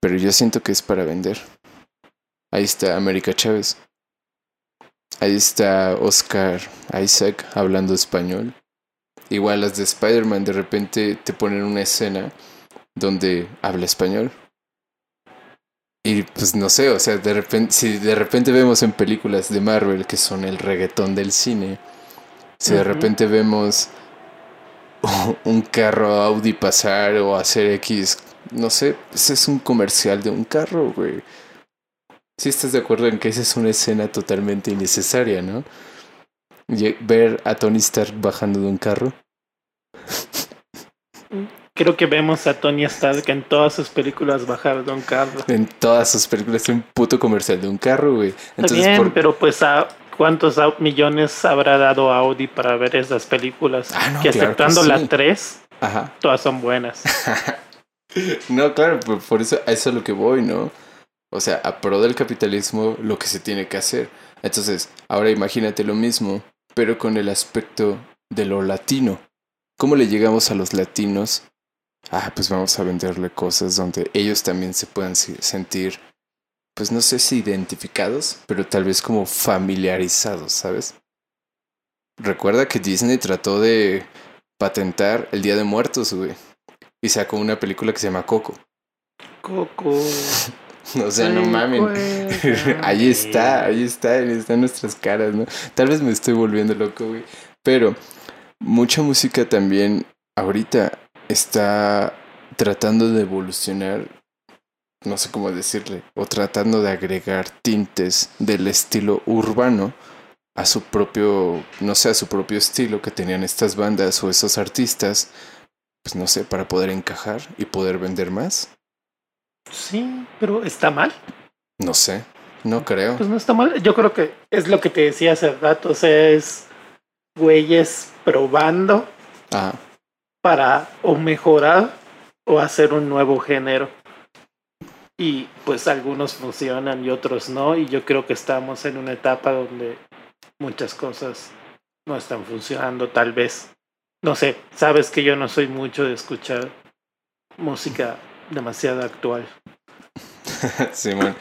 Pero yo siento que es para vender. Ahí está América Chávez. Ahí está Oscar Isaac hablando español. Igual las de Spider-Man de repente te ponen una escena donde habla español. Y pues no sé, o sea, de repente, si de repente vemos en películas de Marvel que son el reggaetón del cine, si de repente vemos un carro Audi pasar o hacer X, no sé, ese es un comercial de un carro, güey. Si estás de acuerdo en que esa es una escena totalmente innecesaria, ¿no? Ver a Tony Stark bajando de un carro. Creo que vemos a Tony Stark en todas sus películas bajar de un carro. En todas sus películas, un puto comercial de un carro, güey. Entonces, Bien, pero pues a cuántos millones habrá dado Audi para ver esas películas. Ah, que aceptando las tres, todas son buenas. no, claro, por, eso eso es lo que voy, ¿no? O sea, a pro del capitalismo, lo que se tiene que hacer. Entonces, ahora imagínate lo mismo, pero con el aspecto de lo latino. ¿Cómo le llegamos a los latinos ah, pues vamos a venderle cosas donde ellos también se puedan sentir, pues no sé si identificados, pero tal vez como familiarizados, ¿sabes? Recuerda que Disney trató de patentar el Día de Muertos, güey. Y sacó una película que se llama Coco. Coco. o sea, no mamen. ahí está, ahí está, ahí están nuestras caras, ¿no? Tal vez me estoy volviendo loco, güey. Pero mucha música también ahorita está tratando de evolucionar, no sé cómo decirle, o tratando de agregar tintes del estilo urbano a su propio, no sé, a su propio estilo que tenían estas bandas o esos artistas, pues no sé, para poder encajar y poder vender más. Sí, pero está mal. No sé, no creo. Pues no está mal. Yo creo que es lo que te decía hace rato, o sea, es güeyes probando. Ajá para o mejorar o hacer un nuevo género. Y pues algunos funcionan y otros no. Y yo creo que estamos en una etapa donde muchas cosas no están funcionando, tal vez. No sé, sabes que yo no soy mucho de escuchar música demasiado actual. sí, bueno.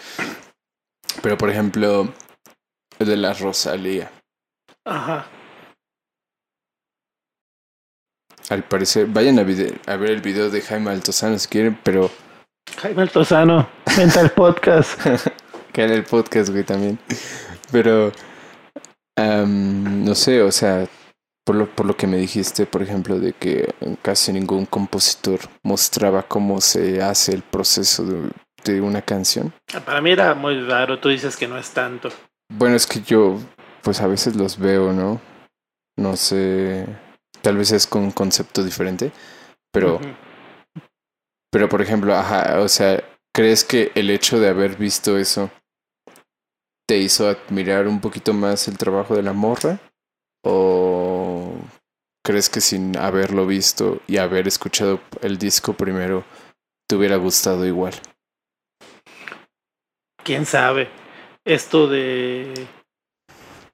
Pero por ejemplo, el de la Rosalía. Ajá. Al parecer, vayan a, a ver el video de Jaime Altozano si quieren, pero... Jaime Altozano, venta el podcast. que el podcast, güey, también. Pero, no sé, o sea, por lo, por lo que me dijiste, por ejemplo, de que casi ningún compositor mostraba cómo se hace el proceso de, de una canción. Para mí era muy raro, tú dices que no es tanto. Bueno, es que yo, pues a veces los veo, ¿no? No sé Tal vez es con un concepto diferente, pero, pero por ejemplo, ajá, o sea, ¿crees que el hecho de haber visto eso te hizo admirar un poquito más el trabajo de la morra? ¿O crees que sin haberlo visto y haber escuchado el disco primero, te hubiera gustado igual? ¿Quién sabe? Esto de...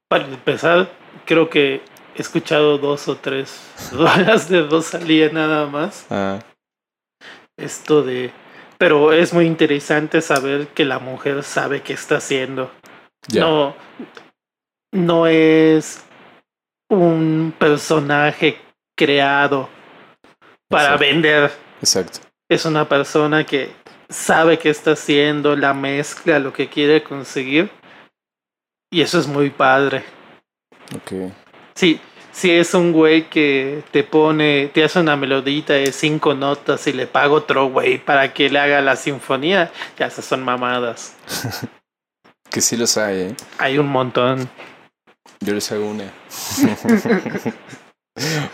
Para empezar, creo que he escuchado dos o tres rolas de Rosalía nada más. Ah. Esto de... Pero es muy interesante saber que la mujer sabe qué está haciendo. No, no es un personaje creado para vender. Exacto. Es una persona que sabe qué está haciendo, la mezcla, lo que quiere conseguir. Y eso es muy padre. Ok. Sí, si es un güey que te pone, te hace una melodita de cinco notas y le paga otro güey para que le haga la sinfonía, ya esas son mamadas. que sí los hay, ¿eh? Hay un montón. Yo les hago una.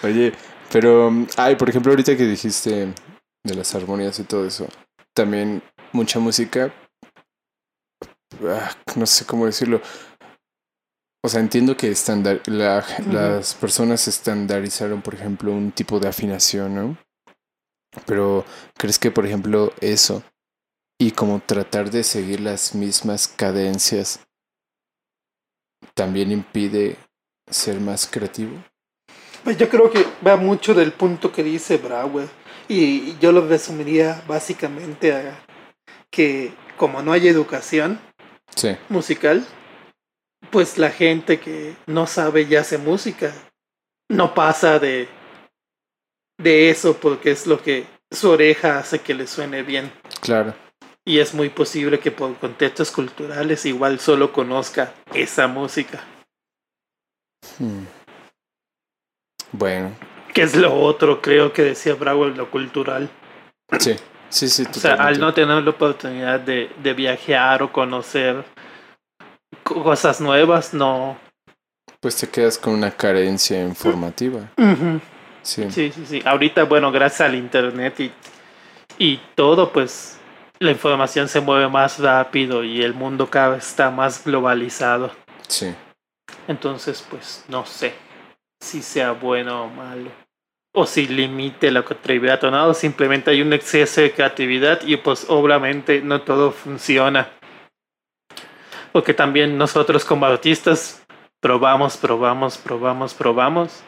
Oye, pero, ay, por ejemplo, ahorita que dijiste de las armonías y todo eso, también mucha música, ah, no sé cómo decirlo, o sea, entiendo que estándar, las personas estandarizaron, por ejemplo, un tipo de afinación, ¿no? Pero, ¿crees que, por ejemplo, eso y como tratar de seguir las mismas cadencias también impide ser más creativo? Pues yo creo que va mucho del punto que dice Brauer. Y yo lo resumiría básicamente a que como no hay educación musical, pues la gente que no sabe y hace música no pasa de, de eso porque es lo que su oreja hace que le suene bien. Claro. Y es muy posible que por contextos culturales igual solo conozca esa música. Hmm. Bueno, Que es lo otro, creo que decía Bravo, lo cultural. sí, sí, sí. O sea, al no tener la oportunidad de, de viajar o conocer co- cosas nuevas, no. Pues te quedas con una carencia informativa. Sí. Sí, sí, sí. Ahorita, bueno, gracias al internet y, y todo, pues la información se mueve más rápido y el mundo cada vez está más globalizado. sí. Entonces, pues no sé si sea bueno o malo. O si limite la creatividad o no. Simplemente hay un exceso de creatividad y pues obviamente no todo funciona. Porque también nosotros como artistas probamos, probamos, probamos, probamos.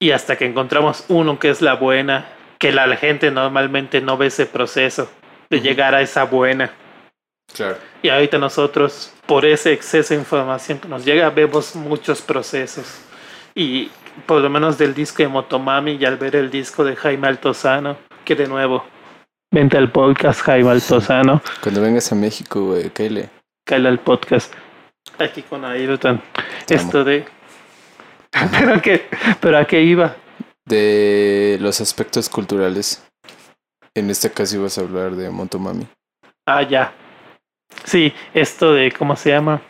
Y hasta que encontramos uno que es la buena, que la gente normalmente no ve ese proceso de llegar a esa buena. Claro. Y ahorita nosotros, por ese exceso de información que nos llega, vemos muchos procesos. Y por lo menos del disco de Motomami y al ver el disco de Jaime Altozano, que de nuevo, vente al podcast Jaime Altozano, Cuando vengas a México, güey, Kyle. cae al podcast aquí con Ayrton. Esto de... ¿Pero pero a qué iba? De los aspectos culturales. En este caso ibas a hablar de Montomami. Ah, ya. Sí, esto de, ¿cómo se llama?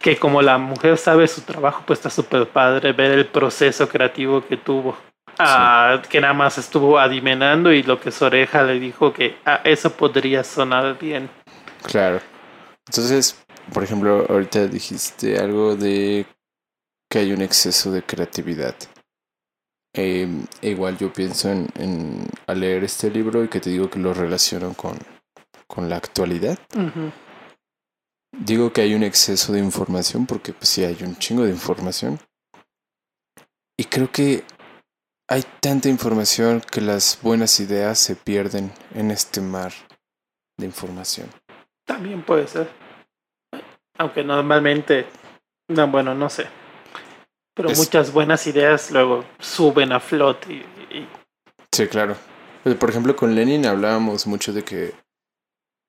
Que como la mujer sabe su trabajo, pues está súper padre ver el proceso creativo que tuvo. Ah, que nada más estuvo adivinando y lo que su oreja le dijo que ah, eso podría sonar bien. Claro. Entonces, por ejemplo, ahorita dijiste algo de que hay un exceso de creatividad. Eh, igual yo pienso en, en al leer este libro y que te digo que lo relaciono con, con la actualidad. Digo que hay un exceso de información porque pues sí hay un chingo de información. Y creo que hay tanta información que las buenas ideas se pierden en este mar de información. También puede ser. Aunque normalmente, no, bueno, no sé. Pero Es- muchas buenas ideas luego suben a flote y, y- Sí, claro. Pues, Por ejemplo, con Lenin hablábamos mucho de que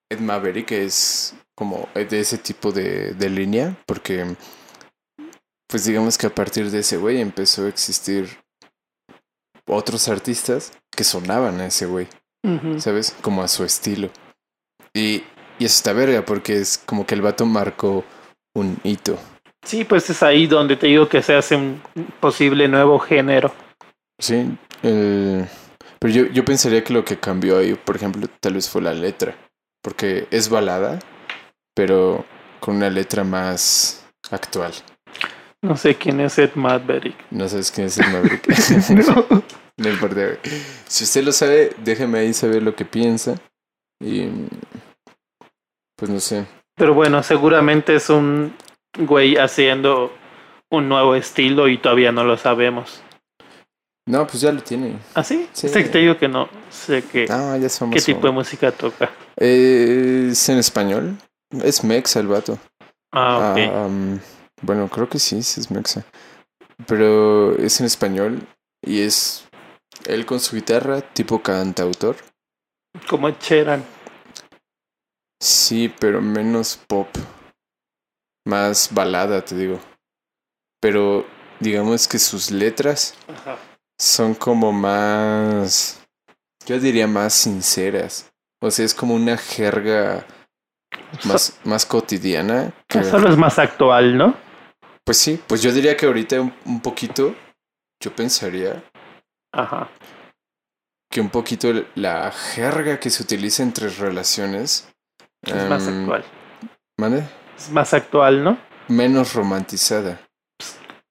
Ed Maverick es como de ese tipo de, de línea, porque pues digamos que a partir de ese güey empezó a existir otros artistas que sonaban a ese güey. ¿sabes? Como a su estilo. Y, y eso está verga, porque es como que el vato marcó un hito. Sí, pues es ahí donde te digo que se hace un posible nuevo género. Sí, el- pero yo, yo pensaría que lo que cambió ahí, por ejemplo, tal vez fue la letra, porque es balada, pero con una letra más actual. No sé quién es Ed Maverick. No sabes quién es el Maverick. No. no importa. Si usted lo sabe, déjeme ahí saber lo que piensa. Y pues no sé. Pero bueno, seguramente es un güey haciendo un nuevo estilo y todavía no lo sabemos. No, pues ya lo tiene. ¿Ah, sí? Sí. Este que te digo que no sé qué, No, ya somos. qué tipo de música toca. Es en español. Es Mexa el vato. Ah, ok. Ah, um, bueno, creo que sí, sí es Mexa. Pero es en español y es él con su guitarra, tipo cantautor. Como Cheran. Sí, pero menos pop. Más balada, te digo. Pero digamos que sus letras Ajá. son como más. Yo diría más sinceras. O sea, es como una jerga más, más cotidiana. que- Solo es más actual, ¿no? Pues sí, pues yo diría que ahorita un, un poquito, yo pensaría Ajá. que un poquito la jerga que se utiliza entre relaciones Es más em, actual. ¿mande? Es más actual, ¿no? menos romantizada.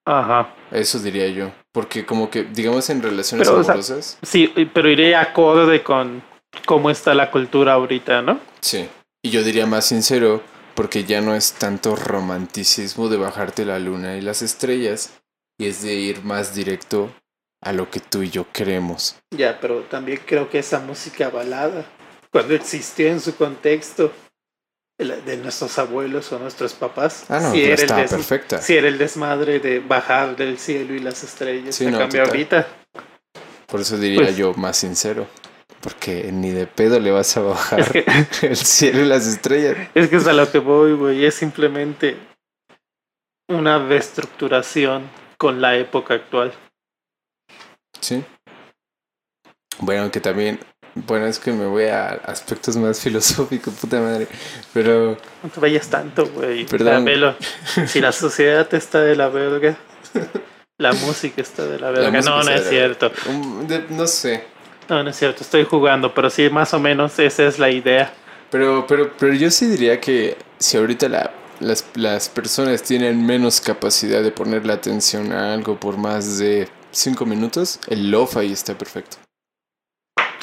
Ajá. Eso diría yo. Porque como que, digamos, en relaciones Pero, o sea- amorosas, Sí, pero iré acorde con cómo está la cultura ahorita, ¿no? sí. Y yo diría más sincero, porque ya no es tanto romanticismo de bajarte la luna y las estrellas, y es de ir más directo a lo que tú y yo queremos. Ya, pero también creo que esa música balada, cuando existió en su contexto, el- de nuestros abuelos o nuestros papás, Ah, no, pero era, el des- perfecta. sí era el desmadre de bajar del cielo y las estrellas. Sí, a no, cambio ahorita, Por eso diría Pues- yo más sincero. Porque ni de pedo le vas a bajar Es que, el cielo y las estrellas. es que es a lo que voy, güey. Es simplemente una reestructuración con la época actual. Sí. Bueno, que también. Bueno, es que me voy a aspectos más filosóficos, puta madre. Pero. No te vayas tanto, güey. Perdón. Velo. Si la sociedad está de la verga, la música está de la verga. no, no es cierto. um, de- no sé. No, no es cierto. Estoy jugando, pero sí, más o menos esa es la idea. Pero, pero, pero yo sí diría que si ahorita la, las, las personas tienen menos capacidad de ponerle atención a algo por más de 5 minutos, el lo-fi está perfecto.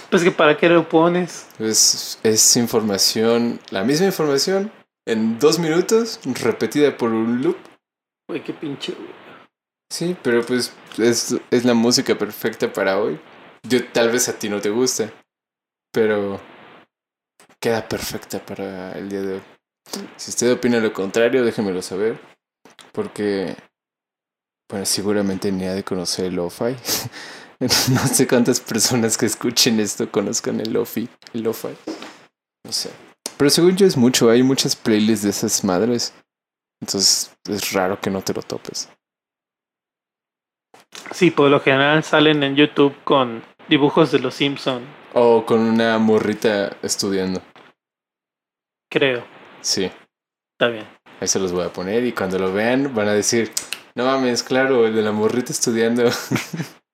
Pues que para qué lo pones. Es, es información, la misma información, en dos minutos, repetida por un loop. Güey, qué pinche. Sí, pero pues es, es la música perfecta para hoy. Yo, tal vez a ti no te gusta, pero queda perfecta para el día de hoy. Si usted opina lo contrario, déjemelo saber, porque, bueno, seguramente ni ha de conocer el lo-fi. no sé cuántas personas que escuchen esto conozcan el lo-fi, el lo-fi. No sé. Pero según yo es mucho, hay muchas playlists de esas madres. Entonces es raro que no te lo topes. Sí, por lo general salen en YouTube con dibujos de los Simpson, O con una morrita estudiando. creo. Sí, Está bien. ahí se los voy a poner y cuando lo vean van a decir, no mames, claro, el de la morrita estudiando.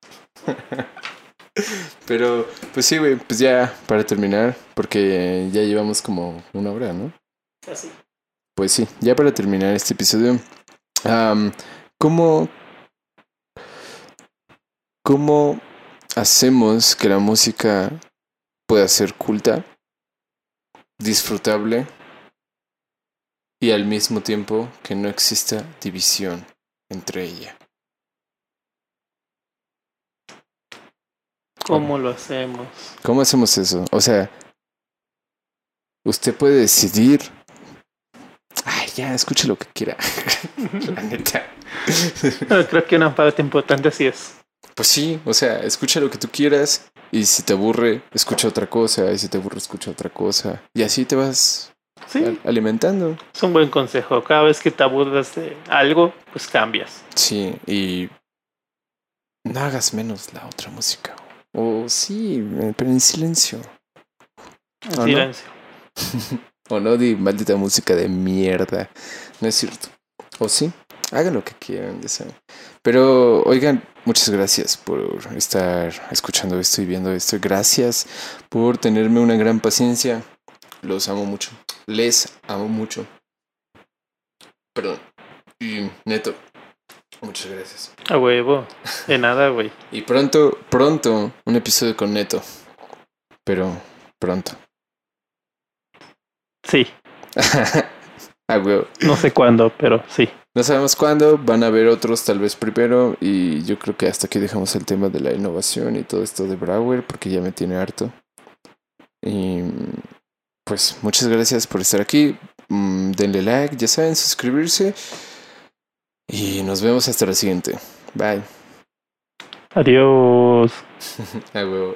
Pero, pues sí, güey, pues ya para terminar, porque ya llevamos como una hora, ¿no? Así. Pues sí, ya para terminar este episodio, am, ¿cómo, ¿cómo hacemos que la música pueda ser culta, disfrutable y al mismo tiempo que no exista división entre ella? ¿Cómo lo hacemos? ¿Cómo hacemos eso? O sea, usted puede decidir. Ay, ya, escuche lo que quiera. La neta. Pero creo que una parte importante sí es. Pues sí, o sea, escucha lo que tú quieras y si te aburre, escucha otra cosa y si te aburre, escucha otra cosa. Y así te vas Sí, al- alimentando. es un buen consejo. Cada vez que te aburras de algo, pues cambias. Sí, y no hagas menos la otra música. O sí, pero en silencio. En ¿O no? silencio. O no di maldita música de mierda. No es cierto. O sí, hagan lo que quieran, saben. Pero, oigan, muchas gracias por estar escuchando esto y viendo esto. Gracias por tenerme una gran paciencia. Los amo mucho. Les amo mucho. Perdón. Y neto, muchas gracias. A huevo. De nada, güey. Y pronto, pronto, un episodio con Neto. Pero pronto. Sí. ah, huevo. No sé cuándo, pero sí. No sabemos cuándo, van a haber otros tal vez primero y yo creo que hasta aquí dejamos el tema de la innovación y todo esto de Brower porque ya me tiene harto. Y pues muchas gracias por estar aquí, Mm, denle like, ya saben, suscribirse y nos vemos hasta la siguiente. Bye. Adiós. Ah, huevo.